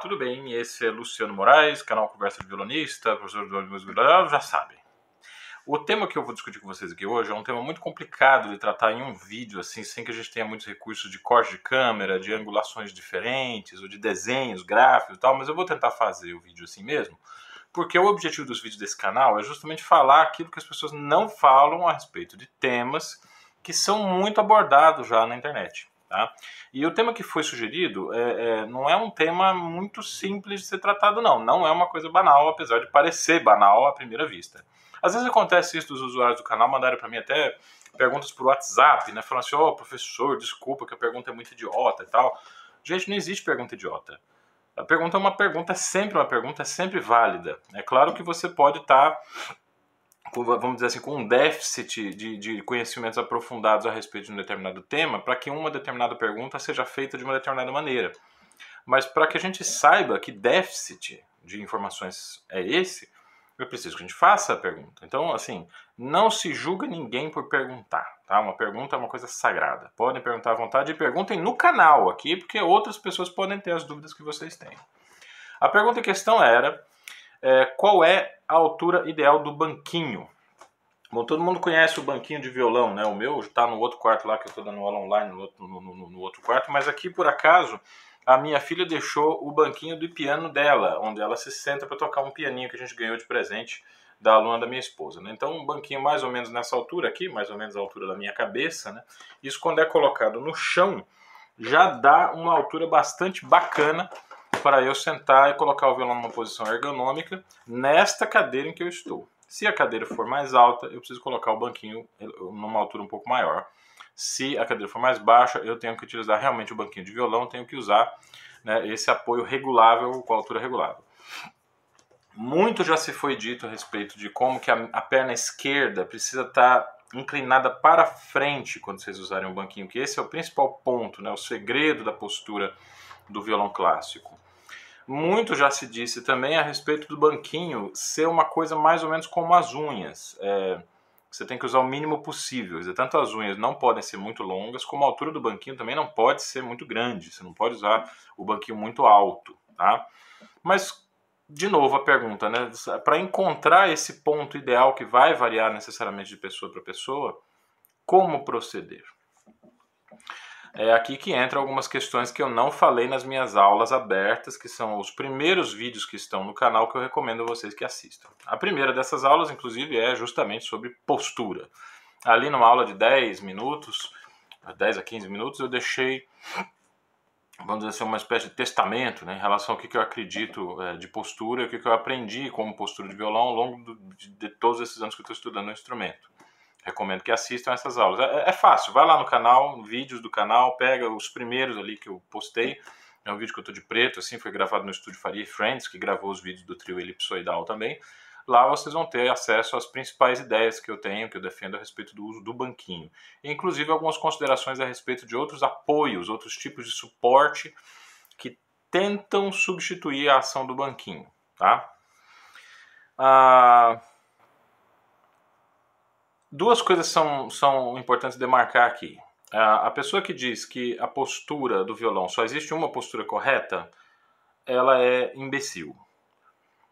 tudo bem? Esse é Luciano Moraes, canal Conversa de Violonista, professor de música, já sabem. O tema que eu vou discutir com vocês aqui hoje é um tema muito complicado de tratar em um vídeo, assim, sem que a gente tenha muitos recursos de corte de câmera, de angulações diferentes, ou de desenhos, gráficos e tal, mas eu vou tentar fazer o vídeo assim mesmo, porque o objetivo dos vídeos desse canal é justamente falar aquilo que as pessoas não falam a respeito de temas que são muito abordados já na internet. Tá? E o tema que foi sugerido é, é, não é um tema muito simples de ser tratado, não. Não é uma coisa banal, apesar de parecer banal à primeira vista. Às vezes acontece isso dos usuários do canal mandarem para mim até perguntas por WhatsApp, né? Falando assim, ó, oh, professor, desculpa que a pergunta é muito idiota e tal. Gente, não existe pergunta idiota. A pergunta é uma pergunta, é sempre uma pergunta, é sempre válida. É claro que você pode estar tá vamos dizer assim, com um déficit de, de conhecimentos aprofundados a respeito de um determinado tema, para que uma determinada pergunta seja feita de uma determinada maneira. Mas para que a gente saiba que déficit de informações é esse, eu preciso que a gente faça a pergunta. Então, assim, não se julga ninguém por perguntar, tá? Uma pergunta é uma coisa sagrada. Podem perguntar à vontade e perguntem no canal aqui, porque outras pessoas podem ter as dúvidas que vocês têm. A pergunta em questão era é, qual é a altura ideal do banquinho? Bom, todo mundo conhece o banquinho de violão, né? O meu está no outro quarto lá, que eu estou dando aula online no outro, no, no, no outro quarto, mas aqui, por acaso, a minha filha deixou o banquinho do piano dela, onde ela se senta para tocar um pianinho que a gente ganhou de presente da aluna da minha esposa. Né? Então, um banquinho mais ou menos nessa altura aqui, mais ou menos a altura da minha cabeça, né? Isso quando é colocado no chão, já dá uma altura bastante bacana para eu sentar e colocar o violão numa posição ergonômica nesta cadeira em que eu estou. Se a cadeira for mais alta, eu preciso colocar o banquinho numa altura um pouco maior. Se a cadeira for mais baixa, eu tenho que utilizar realmente o banquinho de violão, tenho que usar né, esse apoio regulável com a altura regulável. Muito já se foi dito a respeito de como que a, a perna esquerda precisa estar tá inclinada para frente quando vocês usarem o banquinho, que esse é o principal ponto, né, o segredo da postura do violão clássico. Muito já se disse também a respeito do banquinho ser uma coisa mais ou menos como as unhas. É, você tem que usar o mínimo possível. Dizer, tanto as unhas não podem ser muito longas, como a altura do banquinho também não pode ser muito grande. Você não pode usar o banquinho muito alto. Tá? Mas, de novo, a pergunta, né? Para encontrar esse ponto ideal que vai variar necessariamente de pessoa para pessoa, como proceder? É aqui que entram algumas questões que eu não falei nas minhas aulas abertas, que são os primeiros vídeos que estão no canal que eu recomendo a vocês que assistam. A primeira dessas aulas, inclusive, é justamente sobre postura. Ali numa aula de 10 minutos, 10 a 15 minutos, eu deixei, vamos dizer assim, uma espécie de testamento né, em relação ao que, eu acredito é, de postura, o que, eu aprendi como postura de violão ao longo de todos esses anos que eu estou estudando o instrumento recomendo que assistam essas aulas. É, é, fácil, vai lá no canal, vídeos do canal, pega os primeiros ali que eu postei. É um vídeo que eu tô de preto, assim, foi gravado no estúdio Faria Friends, que gravou os vídeos do trio elipsoidal também. Lá vocês vão ter acesso às principais ideias que eu tenho, que eu defendo a respeito do uso do banquinho. E, inclusive algumas considerações a respeito de outros apoios, outros tipos de suporte que tentam substituir a ação do banquinho, tá? Ah, Duas coisas são, são importantes demarcar aqui. A pessoa que diz que a postura do violão só existe uma postura correta, ela é imbecil.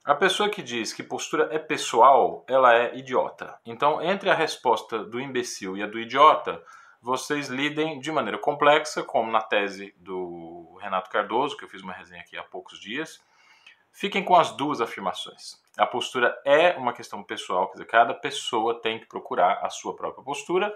A pessoa que diz que postura é pessoal, ela é idiota. Então, entre a resposta do imbecil e a do idiota, vocês lidem de maneira complexa, como na tese do Renato Cardoso, que eu fiz uma resenha aqui há poucos dias. Fiquem com as duas afirmações. A postura é uma questão pessoal, quer dizer, cada pessoa tem que procurar a sua própria postura,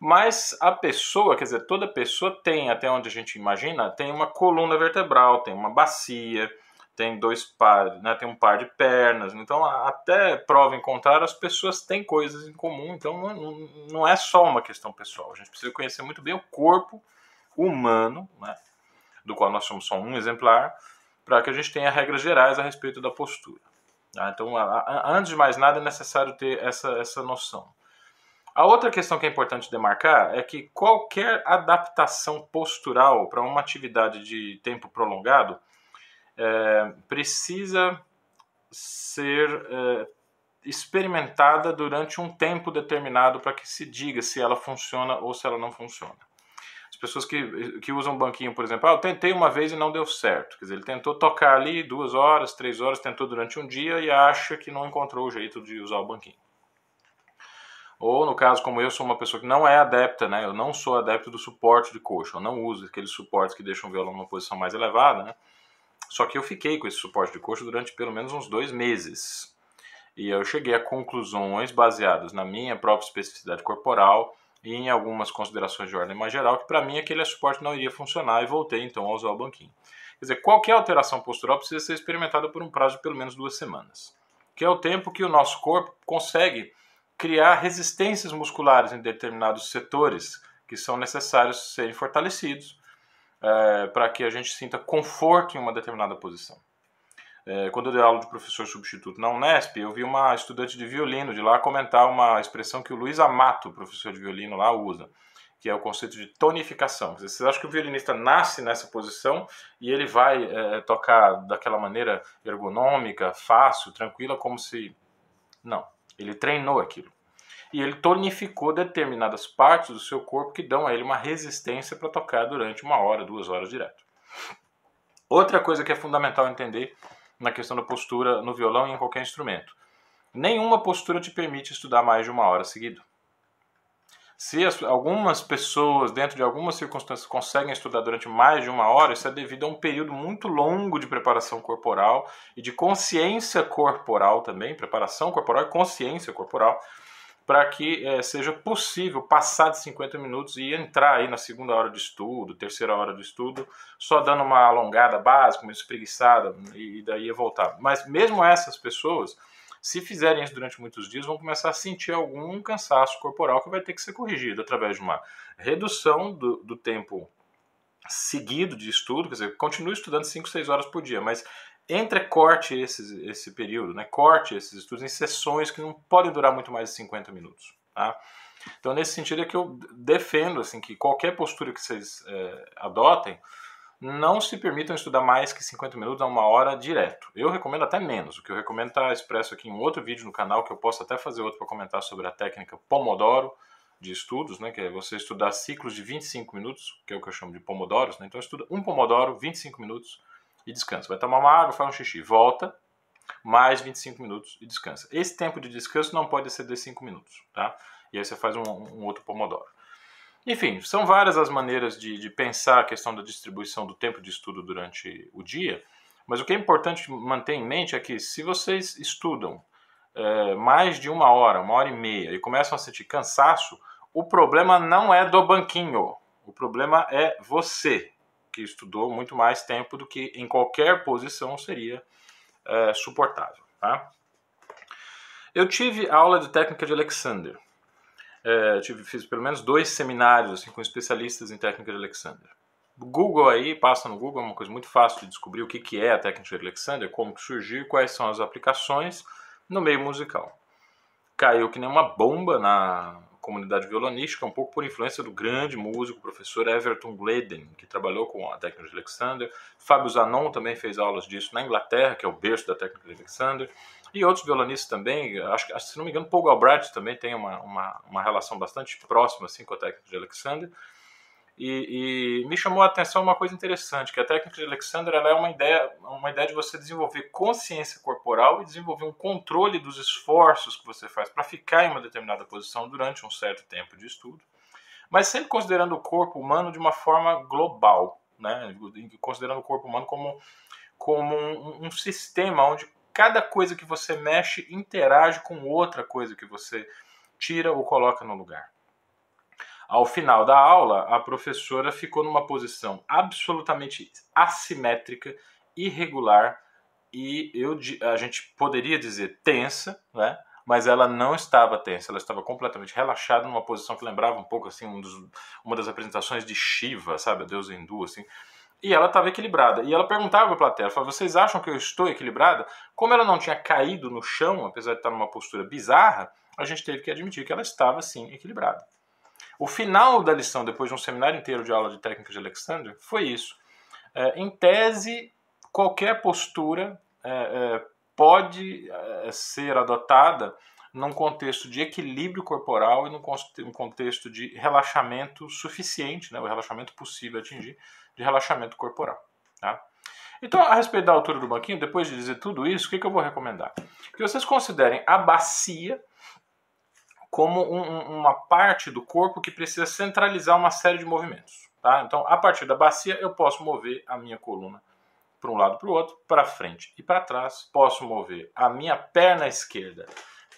mas a pessoa, quer dizer, toda pessoa tem, até onde a gente imagina, tem uma coluna vertebral, tem uma bacia, tem dois pares, né, tem um par de pernas. Então, até prova em contrário, as pessoas têm coisas em comum. Então, não, não é só uma questão pessoal. A gente precisa conhecer muito bem o corpo humano, né, do qual nós somos só um exemplar, para que a gente tenha regras gerais a respeito da postura. Tá? Então, a, a, antes de mais nada, é necessário ter essa, essa noção. A outra questão que é importante demarcar é que qualquer adaptação postural para uma atividade de tempo prolongado é, precisa ser é, experimentada durante um tempo determinado para que se diga se ela funciona ou se ela não funciona. As pessoas que, que usam banquinho, por exemplo, ah, eu tentei uma vez e não deu certo. Quer dizer, ele tentou tocar ali duas horas, três horas, tentou durante um dia e acha que não encontrou o jeito de usar o banquinho. Ou, no caso, como eu sou uma pessoa que não é adepta, né? Eu não sou adepto do suporte de coxa. Eu não uso aqueles suportes que deixam o violão numa posição mais elevada, né? Só que eu fiquei com esse suporte de coxa durante pelo menos uns dois meses. E eu cheguei a conclusões baseadas na minha própria especificidade corporal e em algumas considerações de ordem mais geral, que para mim aquele suporte não iria funcionar e voltei então a usar o banquinho. Quer dizer, qualquer alteração postural precisa ser experimentada por um prazo de pelo menos duas semanas, que é o tempo que o nosso corpo consegue criar resistências musculares em determinados setores que são necessários serem fortalecidos é, para que a gente sinta conforto em uma determinada posição. É, quando eu dei aula de professor substituto na Unesp, eu vi uma estudante de violino de lá comentar uma expressão que o Luiz Amato, professor de violino lá, usa, que é o conceito de tonificação. Vocês acham que o violinista nasce nessa posição e ele vai é, tocar daquela maneira ergonômica, fácil, tranquila, como se. Não. Ele treinou aquilo. E ele tonificou determinadas partes do seu corpo que dão a ele uma resistência para tocar durante uma hora, duas horas direto. Outra coisa que é fundamental entender na questão da postura no violão e em qualquer instrumento. Nenhuma postura te permite estudar mais de uma hora seguida. Se as, algumas pessoas, dentro de algumas circunstâncias, conseguem estudar durante mais de uma hora, isso é devido a um período muito longo de preparação corporal e de consciência corporal também, preparação corporal e consciência corporal, para que é, seja possível passar de 50 minutos e entrar aí na segunda hora de estudo, terceira hora de estudo, só dando uma alongada básica, uma espreguiçada e daí voltar. Mas mesmo essas pessoas, se fizerem isso durante muitos dias, vão começar a sentir algum cansaço corporal que vai ter que ser corrigido através de uma redução do, do tempo seguido de estudo, quer dizer, continue estudando 5, 6 horas por dia, mas entrecorte esse, esse período, né? corte esses estudos em sessões que não podem durar muito mais de 50 minutos. Tá? Então, nesse sentido é que eu defendo assim, que qualquer postura que vocês é, adotem, não se permitam estudar mais que 50 minutos a uma hora direto. Eu recomendo até menos. O que eu recomendo está expresso aqui em outro vídeo no canal, que eu posso até fazer outro para comentar sobre a técnica Pomodoro de estudos, né, que é você estudar ciclos de 25 minutos, que é o que eu chamo de Pomodoros. Né? Então, estuda um Pomodoro, 25 minutos, e descansa. Vai tomar uma água, faz um xixi, volta, mais 25 minutos e descansa. Esse tempo de descanso não pode exceder 5 minutos, tá? E aí você faz um, um outro pomodoro. Enfim, são várias as maneiras de, de, pensar a questão da distribuição do tempo de estudo durante o dia, mas o que é importante manter em mente é que se vocês estudam é, mais de uma hora, uma hora e meia, e começam a sentir cansaço, o problema não é do banquinho, o problema é você, que estudou muito mais tempo do que em qualquer posição seria é, suportável. Tá? Eu tive aula de técnica de Alexander. É, tive, fiz pelo menos dois seminários assim, com especialistas em técnica de Alexander. Google aí, passa no Google, é uma coisa muito fácil de descobrir o que, que é a técnica de Alexander, como que surgiu, quais são as aplicações no meio musical. Caiu que nem uma bomba na, comunidade violonística, um pouco por influência do grande músico, professor Everton Gleden, que trabalhou com a técnica de Alexander. Fábio Zanon também fez aulas disso na Inglaterra, que é o berço da técnica de Alexander. E outros violonistas também, acho que, se não me engano, Paul Galbraith também tem uma, uma, uma relação bastante próxima assim, com a técnica de Alexander. E, e, me chamou a atenção uma coisa interessante, que a técnica de Alexander é uma ideia, uma ideia de você desenvolver consciência corporal e desenvolver um controle dos esforços que você faz para ficar em uma determinada posição durante um certo tempo de estudo, mas sempre considerando o corpo humano de uma forma global, né? considerando o corpo humano como, como um, um sistema onde cada coisa que você mexe interage com outra coisa que você tira ou coloca no lugar. Ao final da aula, a professora ficou numa posição absolutamente assimétrica, irregular e eu, a gente poderia dizer tensa, né? mas ela não estava tensa, ela estava completamente relaxada, numa posição que lembrava um pouco assim um dos, uma das apresentações de Shiva, sabe, a deusa hindu, assim. E ela estava equilibrada. E ela perguntava para a plateia, falava, vocês acham que eu estou equilibrada? Como ela não tinha caído no chão, apesar de estar numa postura bizarra, a gente teve que admitir que ela estava sim equilibrada. O final da lição, depois de um seminário inteiro de aula de técnica de Alexander, foi isso. É, em tese, qualquer postura é, é, pode é, ser adotada num contexto de equilíbrio corporal e num contexto de relaxamento suficiente, né, o relaxamento possível atingir, de relaxamento corporal. Tá? Então, a respeito da altura do banquinho, depois de dizer tudo isso, o que, que eu vou recomendar? Que vocês considerem a bacia como um, uma parte do corpo que precisa centralizar uma série de movimentos. Tá? Então, a partir da bacia, eu posso mover a minha coluna para um lado para o outro, para frente e para trás. Posso mover a minha perna esquerda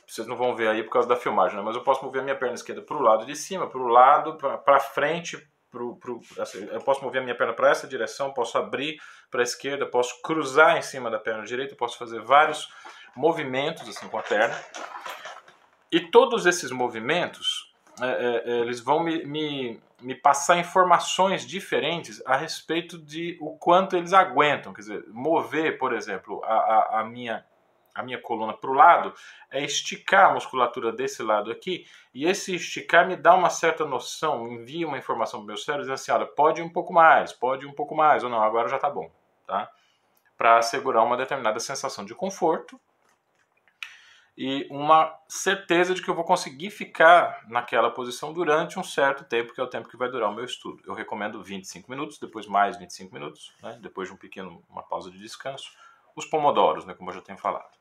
vocês não vão ver aí por causa da filmagem, né? mas eu posso mover a minha perna esquerda para o lado de cima, para o lado, para frente, pro, pro, assim, eu posso mover a minha perna para essa direção, posso abrir para a esquerda, posso cruzar em cima da perna direita, posso fazer vários movimentos assim com a perna. E todos esses movimentos, é, é, é, eles vão me, me, me passar informações diferentes a respeito de o quanto eles aguentam. Quer dizer, mover, por exemplo, a, a, a minha a minha coluna para o lado, é esticar a musculatura desse lado aqui, e esse esticar me dá uma certa noção, envia uma informação para o meu cérebro, dizendo assim, olha, pode um pouco mais, pode um pouco mais, ou não, agora já está bom, tá? Para assegurar uma determinada sensação de conforto e uma certeza de que eu vou conseguir ficar naquela posição durante um certo tempo, que é o tempo que vai durar o meu estudo. Eu recomendo 25 minutos, depois mais 25 minutos, né? depois de um pequeno, uma pausa de descanso. Os pomodoros, né, como eu já tenho falado.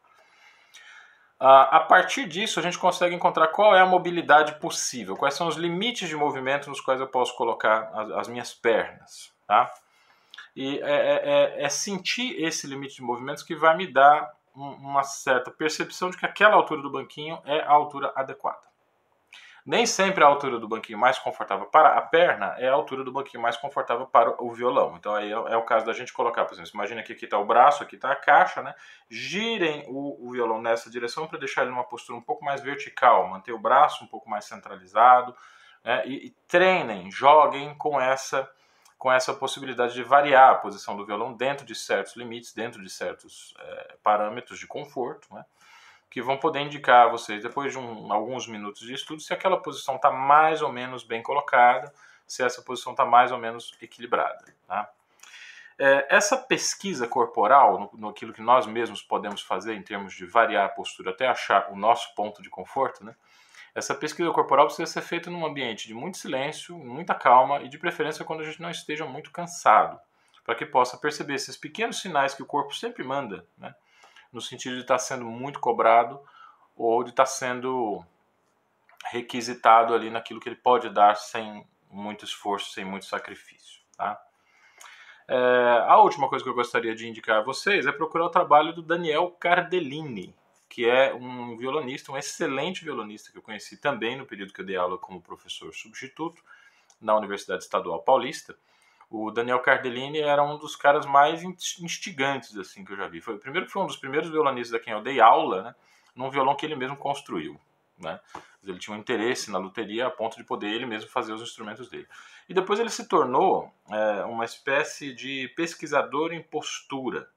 A partir disso, a gente consegue encontrar qual é a mobilidade possível, quais são os limites de movimento nos quais eu posso colocar as, as minhas pernas. Tá? E é, é, é, é, sentir esse limite de movimentos que vai me dar uma certa percepção de que aquela altura do banquinho é a altura adequada. Nem sempre a altura do banquinho mais confortável para a perna é a altura do banquinho mais confortável para o violão. Então aí é, é o caso da gente colocar, por exemplo, imagina que aqui está o braço, aqui está a caixa, né? Girem o, o violão nessa direção para deixar ele numa postura um pouco mais vertical, manter o braço um pouco mais centralizado, né? e, e treinem, joguem com essa com essa possibilidade de variar a posição do violão dentro de certos limites, dentro de certos é, parâmetros de conforto, né? que vão poder indicar a vocês, depois de um, alguns minutos de estudo, se aquela posição está mais ou menos bem colocada, se essa posição está mais ou menos equilibrada. Tá? É, essa pesquisa corporal, no, no, aquilo que nós mesmos podemos fazer em termos de variar a postura até achar o nosso ponto de conforto, né? Essa pesquisa corporal precisa ser feita num ambiente de muito silêncio, muita calma e de preferência quando a gente não esteja muito cansado, para que possa perceber esses pequenos sinais que o corpo sempre manda, né? no sentido de estar sendo muito cobrado ou de estar sendo requisitado ali naquilo que ele pode dar sem muito esforço, sem muito sacrifício. Tá? É, a última coisa que eu gostaria de indicar a vocês é procurar o trabalho do Daniel Cardellini, que é um violonista, um excelente violonista que eu conheci também no período que eu dei aula como professor substituto na Universidade Estadual Paulista. O Daniel Cardellini era um dos caras mais instigantes assim que eu já vi. Foi primeiro foi um dos primeiros violonistas a quem eu dei aula, né, num violão que ele mesmo construiu, né? Ele tinha um interesse na luteria a ponto de poder ele mesmo fazer os instrumentos dele. E depois ele se tornou é, uma espécie de pesquisador em postura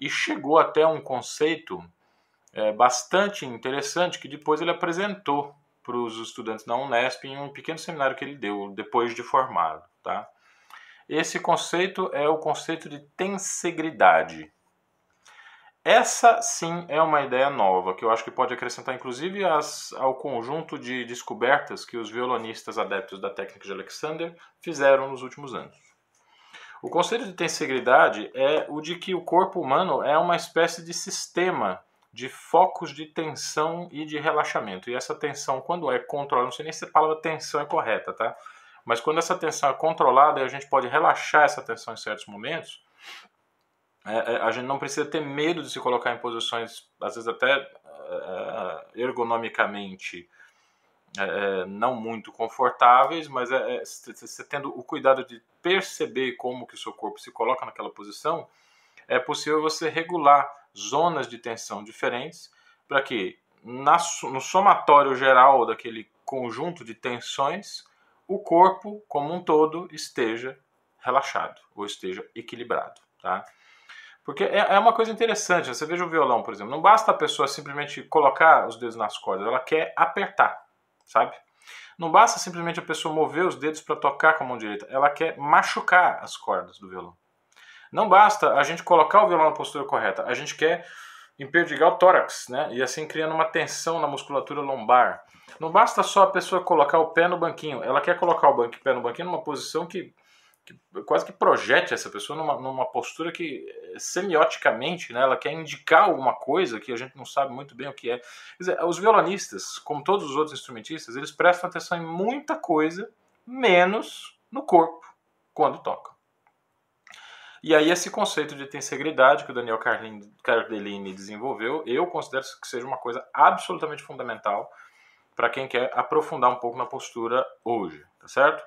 e chegou até um conceito é, bastante interessante que depois ele apresentou para os estudantes da Unesp em um pequeno seminário que ele deu depois de formado, tá? Esse conceito é o conceito de tensegridade. Essa sim é uma ideia nova, que eu acho que pode acrescentar inclusive as, ao conjunto de descobertas que os violonistas adeptos da técnica de Alexander fizeram nos últimos anos. O conceito de tensegridade é o de que o corpo humano é uma espécie de sistema de focos de tensão e de relaxamento. E essa tensão, quando é controlada, não sei nem se a palavra tensão é correta, tá? Mas quando essa tensão é controlada, a gente pode relaxar essa tensão em certos momentos. É, é, a gente não precisa ter medo de se colocar em posições, às vezes até é, ergonomicamente é, não muito confortáveis, mas é, você tendo o cuidado de perceber como que o seu corpo se coloca naquela posição, é possível você regular zonas de tensão diferentes para que na, no somatório geral daquele conjunto de tensões o corpo como um todo esteja relaxado ou esteja equilibrado, tá? Porque é, é uma coisa interessante, você veja o violão, por exemplo, não basta a pessoa simplesmente colocar os dedos nas cordas, ela quer apertar, sabe? Não basta simplesmente a pessoa mover os dedos para tocar com a mão direita, ela quer machucar as cordas do violão. Não basta a gente colocar o violão na postura correta, a gente quer imperdigar o tórax, né? E assim criando uma tensão na musculatura lombar. Não basta só a pessoa colocar o pé no banquinho, ela quer colocar o banco, pé no banquinho numa posição que, que quase que projete essa pessoa numa, numa postura que semioticamente, né, ela quer indicar alguma coisa que a gente não sabe muito bem o que é. Quer dizer, os violonistas, como todos os outros instrumentistas, eles prestam atenção em muita coisa, menos no corpo, quando tocam. E aí esse conceito de tensegridade que o Daniel Cardellini desenvolveu, eu considero que seja uma coisa absolutamente fundamental para quem quer aprofundar um pouco na postura hoje, tá certo?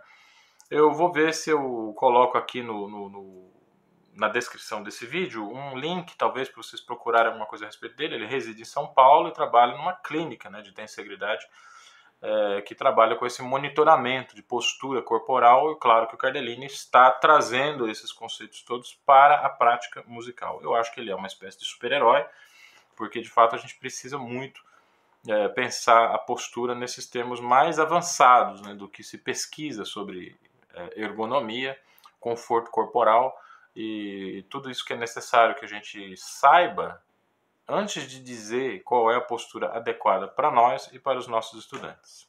Eu vou ver se eu coloco aqui no, no, no na descrição desse vídeo um link, talvez, para vocês procurarem alguma coisa a respeito dele. Ele reside em São Paulo e trabalha numa clínica né, de tensegridade é, que trabalha com esse monitoramento de postura corporal, e claro que o Cardellini está trazendo esses conceitos todos para a prática musical. Eu acho que ele é uma espécie de super-herói, porque de fato a gente precisa muito é, pensar a postura nesses termos mais avançados né, do que se pesquisa sobre é, ergonomia, conforto corporal e tudo isso que é necessário que a gente saiba antes de dizer qual é a postura adequada para nós e para os nossos estudantes.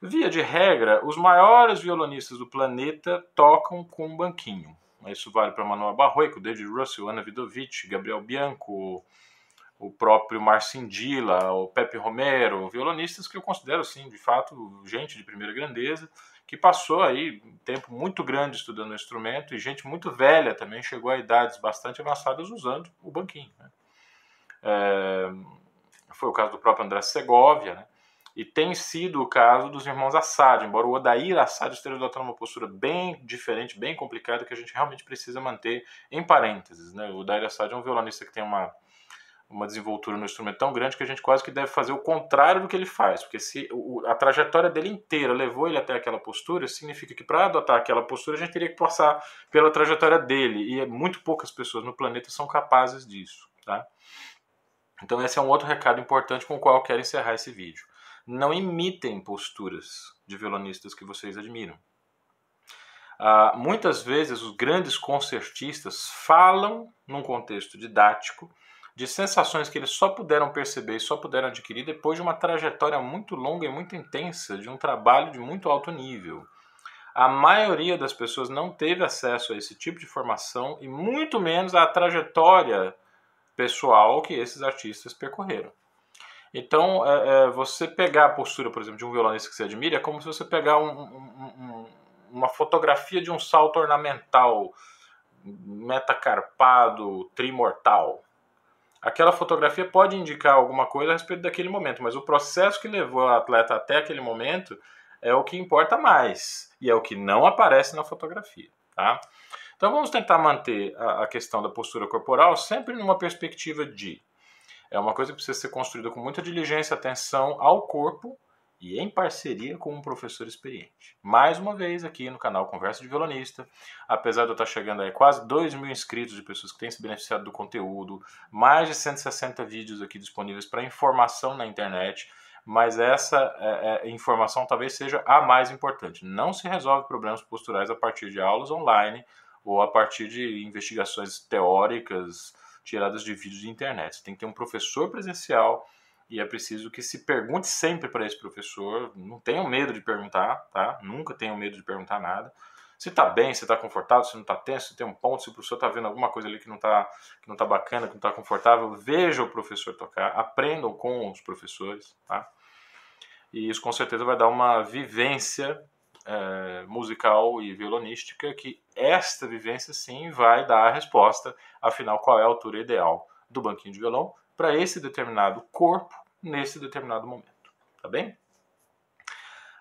Via de regra, os maiores violonistas do planeta tocam com um banquinho. Isso vale para Manuel Barroico, David Russell, Ana Vidovic, Gabriel Bianco, o próprio Marcin Dilla, o Pepe Romero, violonistas que eu considero, sim, de fato, gente de primeira grandeza, que passou aí um tempo muito grande estudando o instrumento e gente muito velha também chegou a idades bastante avançadas usando o banquinho. Né? É, foi o caso do próprio André Segovia, né? e tem sido o caso dos irmãos Assad, embora o Odair Assad esteja adotando uma postura bem diferente, bem complicada, que a gente realmente precisa manter em parênteses. Né? O Odair Assad é um violonista que tem uma, uma desenvoltura no instrumento tão grande que a gente quase que deve fazer o contrário do que ele faz, porque se a trajetória dele inteira levou ele até aquela postura, significa que para adotar aquela postura a gente teria que passar pela trajetória dele, e muito poucas pessoas no planeta são capazes disso. Tá? Então esse é um outro recado importante com o qual eu quero encerrar esse vídeo. Não imitem posturas de violonistas que vocês admiram. Ah, muitas vezes os grandes concertistas falam num contexto didático de sensações que eles só puderam perceber e só puderam adquirir depois de uma trajetória muito longa e muito intensa, de um trabalho de muito alto nível. A maioria das pessoas não teve acesso a esse tipo de formação e muito menos à trajetória pessoal que esses artistas percorreram. Então, é, é, você pegar a postura, por exemplo, de um violonista que você admira, é como se você pegar um, um, um, uma fotografia de um salto ornamental metacarpado, trimortal. Aquela fotografia pode indicar alguma coisa a respeito daquele momento, mas o processo que levou o atleta até aquele momento é o que importa mais e é o que não aparece na fotografia. Tá? Então vamos tentar manter a, questão da postura corporal sempre numa perspectiva de é uma coisa que precisa ser construída com muita diligência, atenção ao corpo e em parceria com um professor experiente. Mais uma vez aqui no canal Conversa de Violonista, apesar de eu estar chegando a quase 2 mil inscritos de pessoas que têm se beneficiado do conteúdo, mais de 160 vídeos aqui disponíveis para informação na internet, mas essa é, é, informação talvez seja a mais importante. Não se resolve problemas posturais a partir de aulas online ou a partir de investigações teóricas tiradas de vídeos de internet. Você tem que ter um professor presencial e é preciso que se pergunte sempre para esse professor. Não tenham medo de perguntar, tá? Nunca tenham medo de perguntar nada. Se está bem, se está confortável, se não está tenso, se tem um ponto, se o professor está vendo alguma coisa ali que não está que não tá bacana, que não está confortável, veja o professor tocar, aprendam com os professores, tá? E isso com certeza vai dar uma vivência é, musical e violonística que esta vivência sim vai dar a resposta, afinal, qual é a altura ideal do banquinho de violão para esse determinado corpo nesse determinado momento. Tá bem?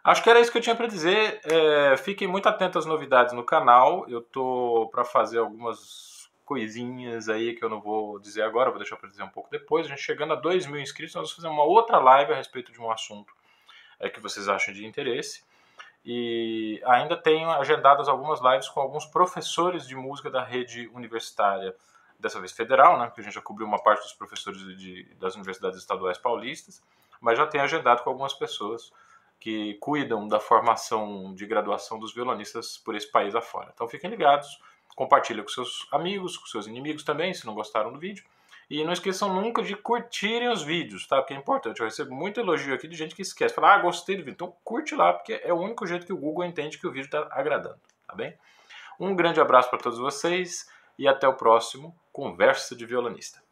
Acho que era isso que eu tinha para dizer. É, fiquem muito atentos às novidades no canal. Eu tô para fazer algumas coisinhas aí que eu não vou dizer agora, vou deixar para dizer um pouco depois. A gente chegando a 2 mil inscritos, nós vamos fazer uma outra live a respeito de um assunto é, que vocês acham de interesse. E ainda tenho agendadas algumas lives com alguns professores de música da rede universitária, dessa vez federal, né, que a gente já cobriu uma parte dos professores de, das universidades estaduais paulistas, mas já tenho agendado com algumas pessoas que cuidam da formação de graduação dos violonistas por esse país afora. Então fiquem ligados, compartilhem com seus amigos, com seus inimigos também, se não gostaram do vídeo. E não esqueçam nunca de curtirem os vídeos, tá? Porque é importante. Eu recebo muito elogio aqui de gente que esquece. Fala, ah, gostei do vídeo. Então curte lá, porque é o único jeito que o Google entende que o vídeo está agradando, tá bem? Um grande abraço para todos vocês e até o próximo Conversa de Violonista.